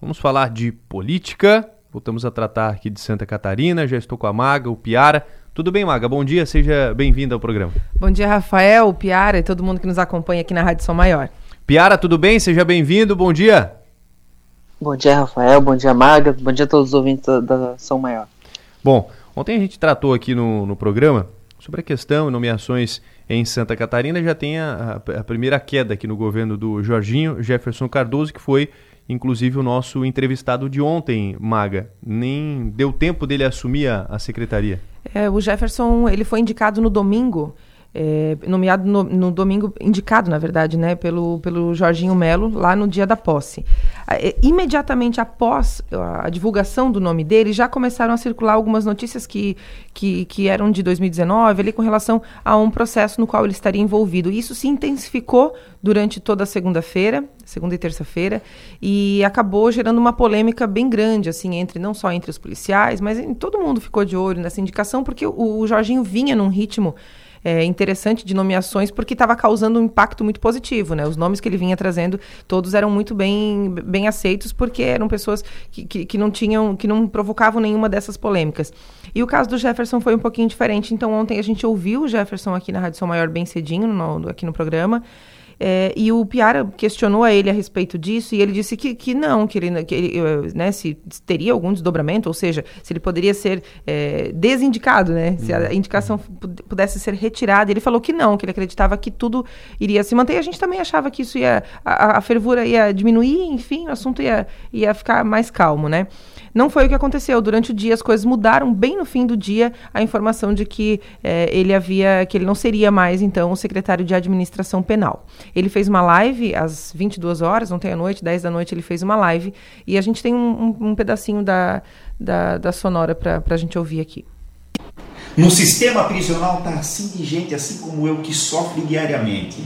Vamos falar de política. Voltamos a tratar aqui de Santa Catarina. Já estou com a Maga, o Piara. Tudo bem, Maga? Bom dia, seja bem-vinda ao programa. Bom dia, Rafael, o Piara e todo mundo que nos acompanha aqui na Rádio São Maior. Piara, tudo bem? Seja bem-vindo. Bom dia. Bom dia, Rafael. Bom dia, Maga. Bom dia a todos os ouvintes da São Maior. Bom, ontem a gente tratou aqui no, no programa sobre a questão de nomeações em Santa Catarina. Já tem a, a, primeira queda aqui no governo do Jorginho Jefferson Cardoso, que foi inclusive o nosso entrevistado de ontem, Maga. Nem deu tempo dele assumir a, a secretaria. É, o Jefferson ele foi indicado no domingo é, nomeado no, no, domingo, indicado, na verdade, né, pelo, pelo Jorginho Melo, lá no dia da posse. É, imediatamente após a divulgação do nome dele, já começaram a circular algumas notícias que, que, que eram de 2019, ali com relação a um processo no qual ele estaria envolvido. Isso se intensificou durante toda a segunda-feira, segunda e terça-feira, e acabou gerando uma polêmica bem grande, assim, entre não só entre os policiais, mas em, todo mundo ficou de olho nessa indicação, porque o, o Jorginho vinha num ritmo é, interessante de nomeações porque estava causando um impacto muito positivo, né? Os nomes que ele vinha trazendo, todos eram muito bem, bem aceitos porque eram pessoas que, que, que não tinham, que não provocavam nenhuma dessas polêmicas. E o caso do Jefferson foi um pouquinho diferente. Então ontem a gente ouviu o Jefferson aqui na Rádio São Maior bem cedinho, no, aqui no programa. É, e o Piara questionou a ele a respeito disso e ele disse que, que não, que ele, que ele né, se teria algum desdobramento, ou seja, se ele poderia ser é, desindicado, né, se a uhum. indicação pudesse ser retirada. Ele falou que não, que ele acreditava que tudo iria se manter. A gente também achava que isso ia, a, a fervura ia diminuir, enfim, o assunto ia, ia ficar mais calmo, né. Não foi o que aconteceu. Durante o dia as coisas mudaram. Bem no fim do dia, a informação de que é, ele havia, que ele não seria mais então o secretário de administração penal. Ele fez uma live às 22 horas, ontem à noite, 10 da noite, ele fez uma live e a gente tem um, um, um pedacinho da, da, da sonora para a gente ouvir aqui. No sistema prisional está assim de gente, assim como eu, que sofre diariamente.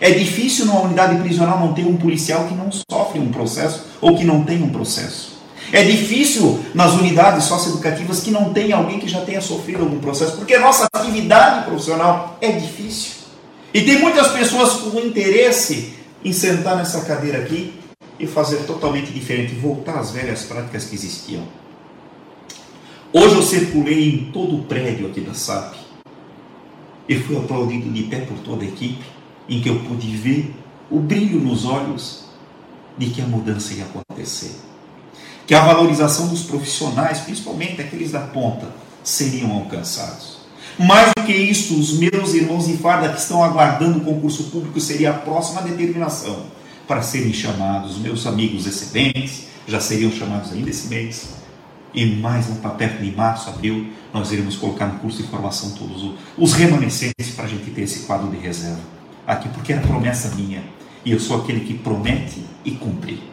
É difícil numa unidade prisional não ter um policial que não sofre um processo ou que não tem um processo. É difícil nas unidades socioeducativas que não tenha alguém que já tenha sofrido algum processo, porque nossa atividade profissional é difícil. E tem muitas pessoas com interesse em sentar nessa cadeira aqui e fazer totalmente diferente, voltar às velhas práticas que existiam. Hoje eu circulei em todo o prédio aqui da SAP e fui aplaudido de pé por toda a equipe, em que eu pude ver o brilho nos olhos de que a mudança ia acontecer que a valorização dos profissionais, principalmente aqueles da ponta, seriam alcançados. Mais do que isso, os meus irmãos de farda que estão aguardando o concurso público seria a próxima determinação para serem chamados. Meus amigos excedentes já seriam chamados ainda esse mês. E mais lá para perto de março, abril, nós iremos colocar no curso de formação todos os remanescentes para a gente ter esse quadro de reserva. Aqui, porque era promessa minha. E eu sou aquele que promete e cumpre.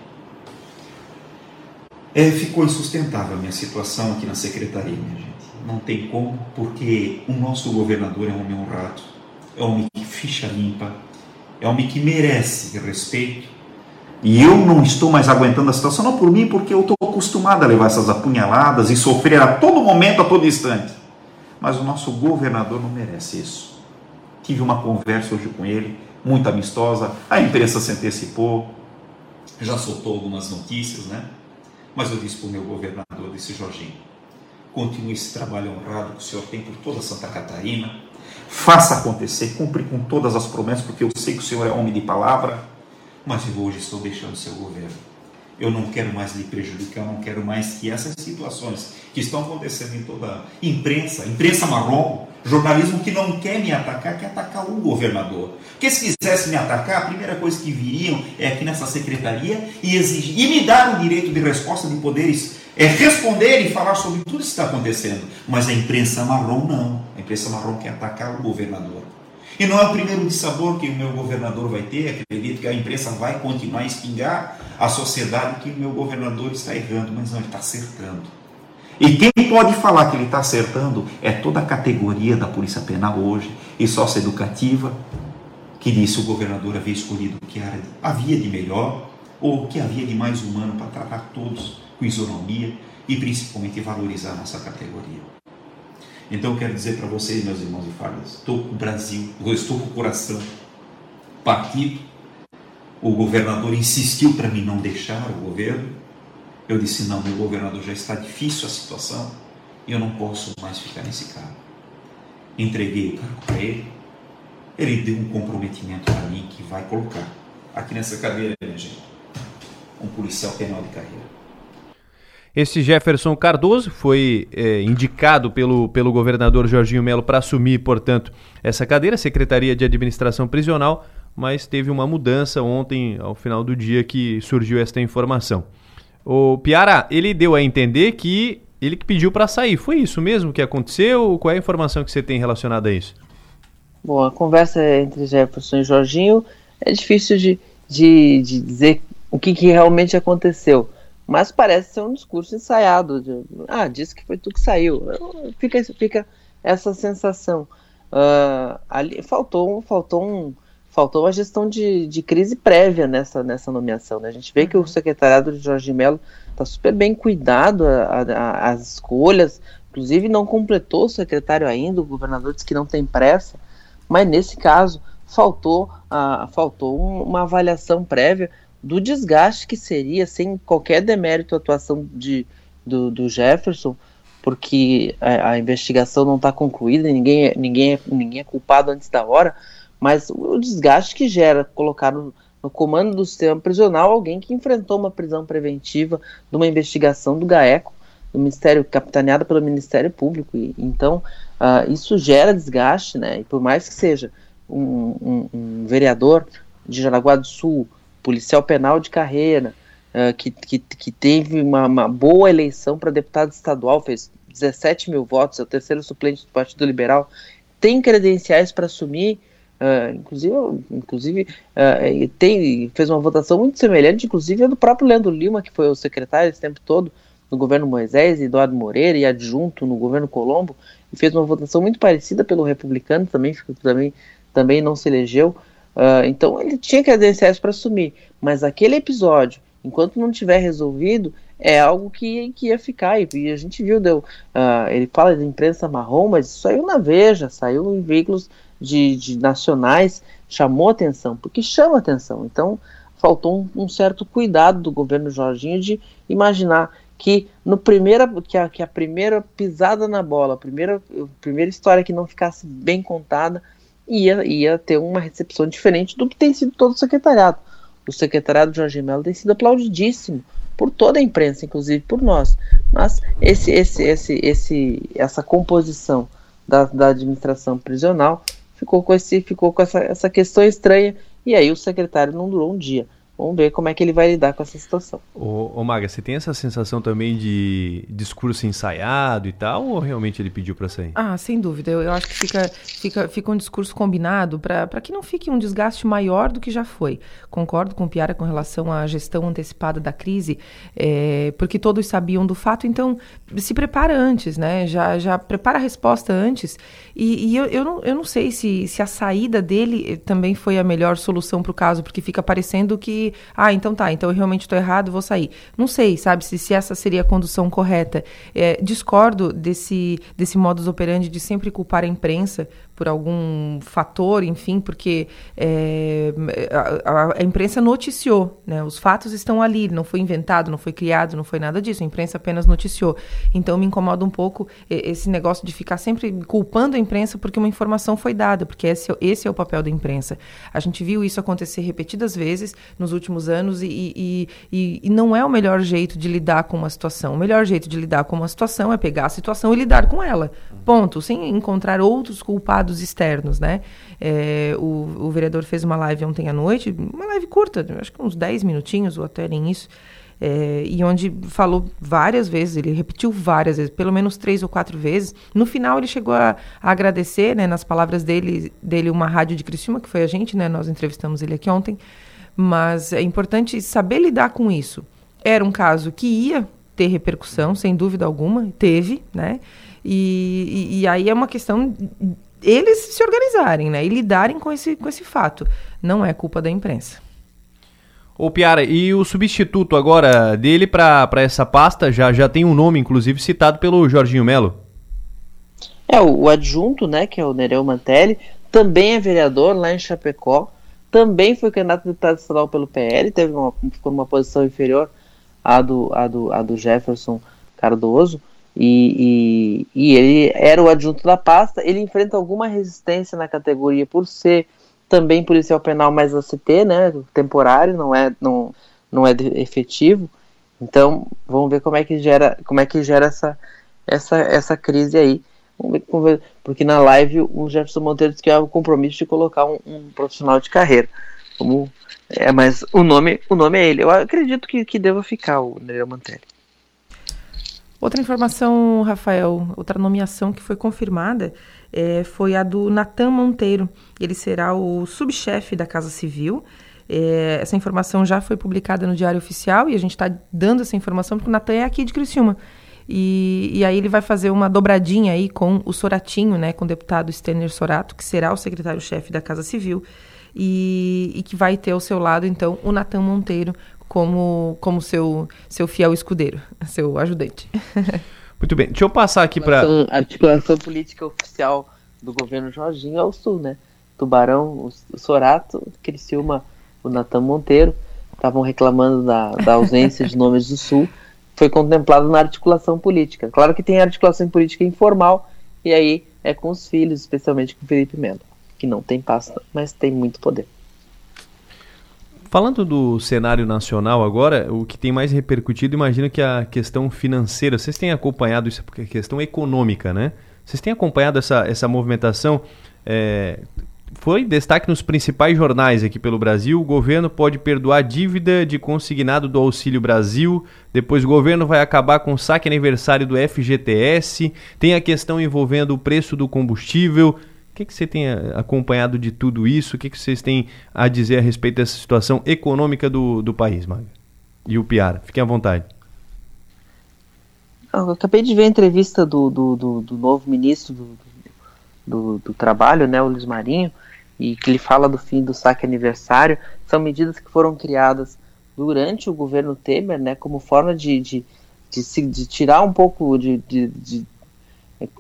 É, ficou insustentável a minha situação aqui na secretaria, minha gente. Não tem como, porque o nosso governador é um homem honrado, é um homem que ficha limpa, é um homem que merece respeito. E eu não estou mais aguentando a situação, não por mim, porque eu estou acostumado a levar essas apunhaladas e sofrer a todo momento, a todo instante. Mas o nosso governador não merece isso. Tive uma conversa hoje com ele, muito amistosa, a imprensa se antecipou, já soltou algumas notícias, né? Mas eu disse para o meu governador, disse Jorginho, continue esse trabalho honrado que o senhor tem por toda Santa Catarina, faça acontecer, cumpre com todas as promessas, porque eu sei que o senhor é homem de palavra, mas eu hoje estou deixando o seu governo. Eu não quero mais lhe prejudicar, eu não quero mais que essas situações que estão acontecendo em toda a imprensa, imprensa marrom, jornalismo que não quer me atacar, quer atacar o governador. Porque se quisesse me atacar, a primeira coisa que viriam é aqui nessa secretaria e exigir, e me dar o direito de resposta de poderes, é responder e falar sobre tudo que está acontecendo. Mas a imprensa marrom não. A imprensa marrom quer atacar o governador. E não é o primeiro de sabor que o meu governador vai ter, acredito que a imprensa vai continuar a espingar a sociedade que o meu governador está errando, mas não, ele está acertando. E quem pode falar que ele está acertando é toda a categoria da Polícia Penal hoje e socioeducativa, que disse o governador havia escolhido o que havia de melhor ou o que havia de mais humano para tratar todos com isonomia e principalmente valorizar a nossa categoria. Então eu quero dizer para vocês, meus irmãos e fardas, estou com o Brasil, estou com o coração partido. O governador insistiu para mim não deixar o governo, Eu disse: não, meu governador já está difícil a situação e eu não posso mais ficar nesse cargo. Entreguei o cargo para ele, ele deu um comprometimento para mim que vai colocar aqui nessa cadeira, minha gente, um policial penal de carreira. Esse Jefferson Cardoso foi é, indicado pelo, pelo governador Jorginho Melo para assumir, portanto, essa cadeira, Secretaria de Administração Prisional, mas teve uma mudança ontem, ao final do dia, que surgiu esta informação. O Piara, ele deu a entender que ele que pediu para sair. Foi isso mesmo que aconteceu? Qual é a informação que você tem relacionada a isso? Bom, a conversa entre Jefferson e Jorginho é difícil de, de, de dizer o que, que realmente aconteceu mas parece ser um discurso ensaiado. De, ah, disse que foi tu que saiu. Fica, fica essa sensação. Uh, ali faltou, faltou, um, faltou uma gestão de, de crise prévia nessa, nessa nomeação. Né? A gente vê que o uhum. secretariado de Jorge Mello está super bem cuidado a, a, as escolhas, inclusive não completou o secretário ainda, o governador disse que não tem pressa, mas nesse caso faltou, uh, faltou um, uma avaliação prévia do desgaste que seria, sem qualquer demérito, a atuação de, do, do Jefferson, porque a, a investigação não está concluída, ninguém, é, ninguém, é, ninguém é culpado antes da hora, mas o desgaste que gera colocar no, no comando do sistema prisional alguém que enfrentou uma prisão preventiva de uma investigação do GAECO, do Ministério, capitaneada pelo Ministério Público. E, então, uh, isso gera desgaste, né? E por mais que seja um, um, um vereador de Jaraguá do Sul, policial penal de carreira, uh, que, que, que teve uma, uma boa eleição para deputado estadual, fez 17 mil votos, é o terceiro suplente do Partido Liberal, tem credenciais para assumir, uh, inclusive, inclusive uh, tem, fez uma votação muito semelhante, inclusive do próprio Leandro Lima, que foi o secretário esse tempo todo no governo Moisés, Eduardo Moreira, e adjunto no governo Colombo, e fez uma votação muito parecida pelo republicano, também, também, também não se elegeu. Uh, então ele tinha credenciais para assumir, mas aquele episódio, enquanto não tiver resolvido, é algo que, que ia ficar. E, a gente viu, deu, uh, ele fala de imprensa marrom, mas saiu na Veja, saiu em veículos de, de nacionais, chamou atenção, porque chama atenção. Então faltou um, um, certo cuidado do governo Jorginho de imaginar que no primeira que a, que a primeira pisada na bola, a primeira, a primeira história que não ficasse bem contada ia, ia ter uma recepção diferente do que tem sido todo o secretariado. O secretariado Jorge Mello tem sido aplaudidíssimo por toda a imprensa, inclusive por nós. Mas esse, esse, esse, esse, essa composição da, da administração prisional ficou com, esse, ficou com essa, essa questão estranha e aí o secretário não durou um dia. Vamos ver como é que ele vai lidar com essa situação. Ô, ô Maga, você tem essa sensação também de discurso ensaiado e tal, ou realmente ele pediu para sair? Ah, sem dúvida. Eu, eu, acho que fica, fica, fica um discurso combinado para que não fique um desgaste maior do que já foi. Concordo com o Piara com relação à gestão antecipada da crise, é, porque todos sabiam do fato, então se prepara antes, né? Já, já prepara a resposta antes. E, e eu, eu, não, eu não sei se, se a saída dele também foi a melhor solução para o caso, porque fica parecendo que ah, então tá, então eu realmente estou errado, vou sair. Não sei, sabe, se, se essa seria a condução correta. É, discordo desse, desse modus operandi de sempre culpar a imprensa por algum fator, enfim, porque é, a, a, imprensa noticiou, né? Os fatos estão ali, não foi inventado, não foi criado, não foi nada disso. A imprensa apenas noticiou. Então me incomoda um pouco esse negócio de ficar sempre culpando a imprensa porque uma informação foi dada, porque esse, esse é o papel da imprensa. A gente viu isso acontecer repetidas vezes nos últimos anos e, e, e, e não é o melhor jeito de lidar com uma situação. O melhor jeito de lidar com uma situação é pegar a situação e lidar com ela. Ponto. Sem encontrar outros culpados dados externos, né? É, o, o, vereador fez uma live ontem à noite, uma live curta, acho que uns 10 minutinhos ou até nem isso, é, e onde falou várias vezes, ele repetiu várias vezes, pelo menos três ou quatro vezes. No final ele chegou a, a agradecer, né, nas palavras dele, dele, uma rádio de Criciúma, que foi a gente, né, nós entrevistamos ele aqui ontem, mas é importante saber lidar com isso. Era um caso que ia ter repercussão, sem dúvida alguma, teve, né? E, e, e, aí é uma questão eles se organizarem, né? E lidarem com esse, com esse fato. Não é culpa da imprensa. Ô Piara, e o substituto agora dele para essa pasta já, já tem um nome, inclusive, citado pelo Jorginho Melo? É, o, o adjunto, né, que é o Nereu Mantelli, também é vereador lá em Chapecó, também foi candidato a deputado estadual pelo PL, teve uma, ficou numa posição inferior a do, a do, a do Jefferson Cardoso, e, e, e, ele era o adjunto da pasta. Ele enfrenta alguma resistência na categoria por ser também policial penal mais ACT, né, temporário, não é, não, não é efetivo. Então, vamos ver como é que gera, como é que gera essa, essa, essa crise aí. Vamos ver, vamos ver, porque na live o Jefferson Monteiro disse que é o compromisso de colocar um, um profissional de carreira. Como, é, mas o nome, o nome é ele. Eu acredito que, que deva ficar o Nereu Mantelli. Outra informação, Rafael, outra nomeação que foi confirmada é, foi a do Natan Monteiro. Ele será o subchefe da Casa Civil. É, essa informação já foi publicada no Diário Oficial e a gente está dando essa informação porque o Natan é aqui de Criciúma. E, e, aí ele vai fazer uma dobradinha aí com o Soratinho, né, com o deputado Stener Sorato, que será o secretário-chefe da Casa Civil, e, e, que vai ter ao seu lado, então, o Natan Monteiro como, como seu, seu fiel escudeiro, seu ajudante. Muito bem, deixa eu passar aqui para... A articulação política oficial do governo Jorginho é o Sul, né? Tubarão, o Sorato, Criciúma, o Natan Monteiro, estavam reclamando da, da ausência de nomes do Sul, foi contemplado na articulação política. Claro que tem articulação política informal, e aí é com os filhos, especialmente com o Felipe Melo, que não tem pasta, mas tem muito poder. Falando do cenário nacional agora, o que tem mais repercutido, imagino que a questão financeira. Vocês têm acompanhado isso, porque é questão econômica, né? Vocês têm acompanhado essa, essa movimentação? É, foi destaque nos principais jornais aqui pelo Brasil. O governo pode perdoar dívida de consignado do Auxílio Brasil. Depois o governo vai acabar com o saque aniversário do FGTS. Tem a questão envolvendo o preço do combustível. Que, que você tem eh, acompanhado de tudo isso? O que, que vocês têm a dizer a respeito dessa situação econômica do, do país, Maga? E o Piara? Fiquem à vontade. Eu acabei de ver a entrevista do, do, do, do novo ministro do, do, do, Trabalho, né, o Luiz Marinho, e que ele fala do fim do saque aniversário, são medidas que foram criadas durante o governo Temer, né, como forma de, de, de, de tirar um pouco, de, de, de,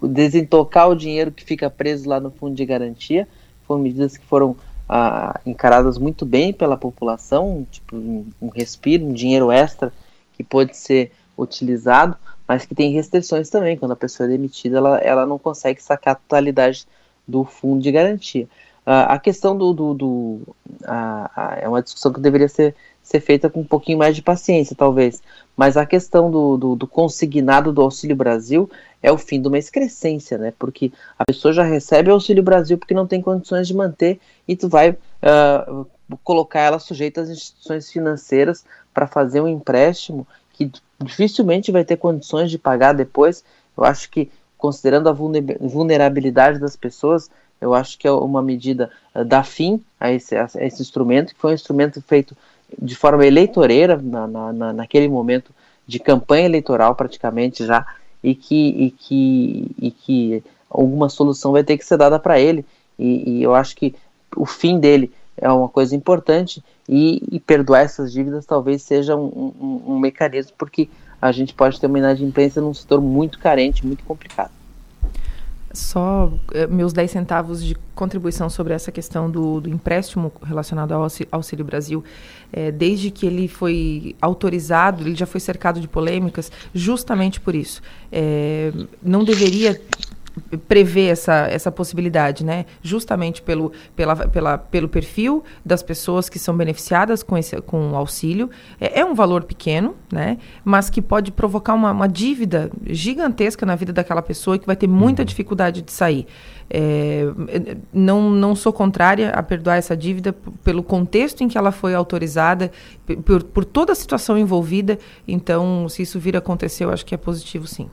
desentocar o dinheiro que fica preso lá no fundo de garantia. Foram medidas que foram ah, encaradas muito bem pela população, tipo um, um respiro, um dinheiro extra que pode ser utilizado, mas que tem restrições também. Quando a pessoa é demitida, ela, ela não consegue sacar a totalidade do fundo de garantia. Uh, a questão do. do, do uh, uh, é uma discussão que deveria ser, ser feita com um pouquinho mais de paciência, talvez. Mas a questão do, do, do, consignado do Auxílio Brasil é o fim de uma excrescência, né? Porque a pessoa já recebe o Auxílio Brasil porque não tem condições de manter e tu vai ah, colocar ela sujeita às instituições financeiras para fazer um empréstimo que dificilmente vai ter condições de pagar depois. Eu acho que, considerando a vulnerabilidade das pessoas, eu acho que é uma medida uh, da fim a esse, a esse, instrumento, que foi um instrumento feito de forma eleitoreira, na, na, naquele momento de campanha eleitoral praticamente já, e que, e que, e que alguma solução vai ter que ser dada para ele. E, e, eu acho que o fim dele é uma coisa importante e, e perdoar essas dívidas talvez seja um, um, um mecanismo, porque a gente pode ter uma inadimplência num setor muito carente, muito complicado só eh, meus 10 centavos de contribuição sobre essa questão do, do empréstimo relacionado ao Auxílio Brasil. É, desde que ele foi autorizado, ele já foi cercado de polêmicas, justamente por isso. É, não deveria prevê essa, essa possibilidade, né? Justamente pelo, pela, pela, pelo perfil das pessoas que são beneficiadas com, esse, com o auxílio. É, é um valor pequeno, né? Mas que pode provocar uma, uma, dívida gigantesca na vida daquela pessoa e que vai ter muita uhum. dificuldade de sair. É, não, não sou contrária a perdoar essa dívida pelo contexto em que ela foi autorizada, por, por toda a situação envolvida. Então, se isso vir a acontecer, eu acho que é positivo sim.